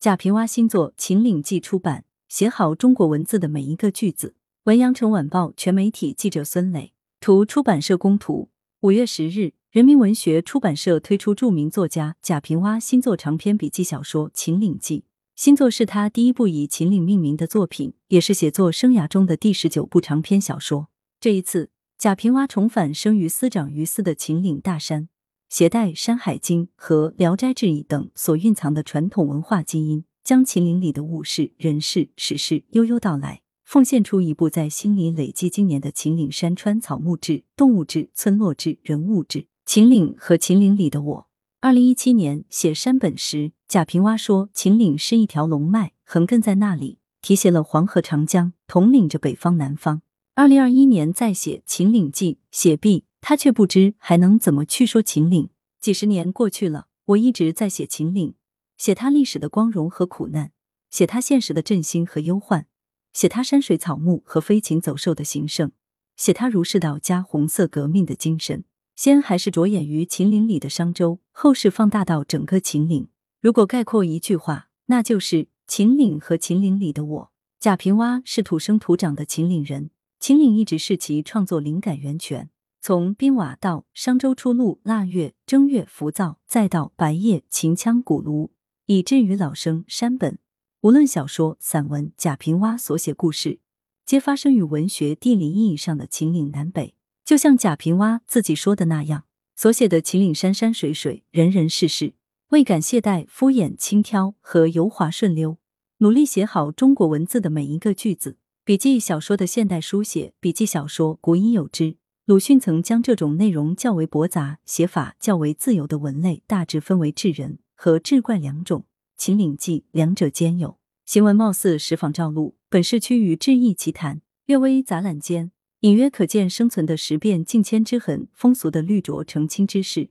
贾平凹新作《秦岭记》出版，写好中国文字的每一个句子。文阳城晚报全媒体记者孙磊图，出版社供图。五月十日，人民文学出版社推出著名作家贾平凹新作长篇笔记小说《秦岭记》。新作是他第一部以秦岭命名的作品，也是写作生涯中的第十九部长篇小说。这一次，贾平凹重返生于斯长于斯的秦岭大山。携带《山海经》和《聊斋志异》等所蕴藏的传统文化基因，将秦岭里的物事、人事、史事悠悠道来，奉献出一部在心里累积经年的秦岭山川草木志、动物志、村落志、人物志。秦岭和秦岭里的我。二零一七年写山本时，贾平凹说：“秦岭是一条龙脉，横亘在那里，提携了黄河、长江，统领着北方、南方。”二零二一年再写《秦岭记》，写毕。他却不知还能怎么去说秦岭。几十年过去了，我一直在写秦岭，写他历史的光荣和苦难，写他现实的振兴和忧患，写他山水草木和飞禽走兽的兴盛，写他儒释道家红色革命的精神。先还是着眼于秦岭里的商周，后是放大到整个秦岭。如果概括一句话，那就是秦岭和秦岭里的我。贾平凹是土生土长的秦岭人，秦岭一直是其创作灵感源泉。从冰瓦到商周初露、腊月、正月、浮躁，再到白夜、秦腔、鼓炉，以至于老生、山本，无论小说、散文，贾平凹所写故事，皆发生于文学地理意义上的秦岭南北。就像贾平凹自己说的那样，所写的秦岭山山水水、人人事事，未敢懈怠、敷衍、轻佻和油滑顺溜，努力写好中国文字的每一个句子。笔记小说的现代书写，笔记小说古已有之。鲁迅曾将这种内容较为驳杂、写法较为自由的文类大致分为志人和志怪两种，《秦岭记》两者兼有。行文貌似石仿照录，本是趋于志异奇谈，略微杂览间，隐约可见生存的时变境迁之痕、风俗的绿浊澄清之势，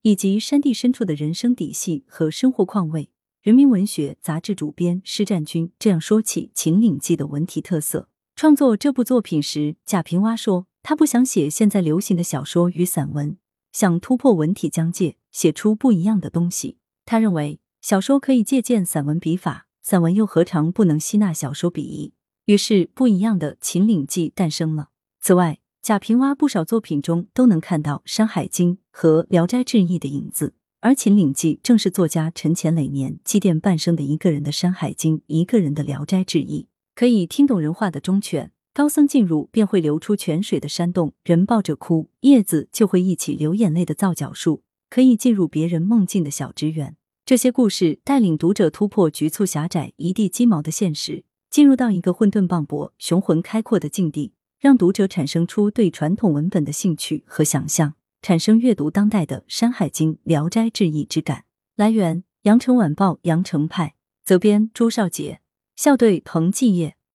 以及山地深处的人生底细和生活况味。人民文学杂志主编施占军这样说起《秦岭记》的文体特色：创作这部作品时，贾平凹说。他不想写现在流行的小说与散文，想突破文体疆界，写出不一样的东西。他认为小说可以借鉴散文笔法，散文又何尝不能吸纳小说笔意？于是，不一样的《秦岭记》诞生了。此外，贾平凹不少作品中都能看到《山海经》和《聊斋志异》的影子，而《秦岭记》正是作家陈前累年、积淀半生的一个人的《山海经》，一个人的《聊斋志异》，可以听懂人话的忠犬。高僧进入，便会流出泉水的山洞；人抱着哭，叶子就会一起流眼泪的皂角树，可以进入别人梦境的小职员。这些故事带领读者突破局促狭窄、一地鸡毛的现实，进入到一个混沌磅礴、雄浑开阔的境地，让读者产生出对传统文本的兴趣和想象，产生阅读当代的《山海经》《聊斋志异》之感。来源：羊城晚报羊城派，责编：朱少杰，校对：彭继业。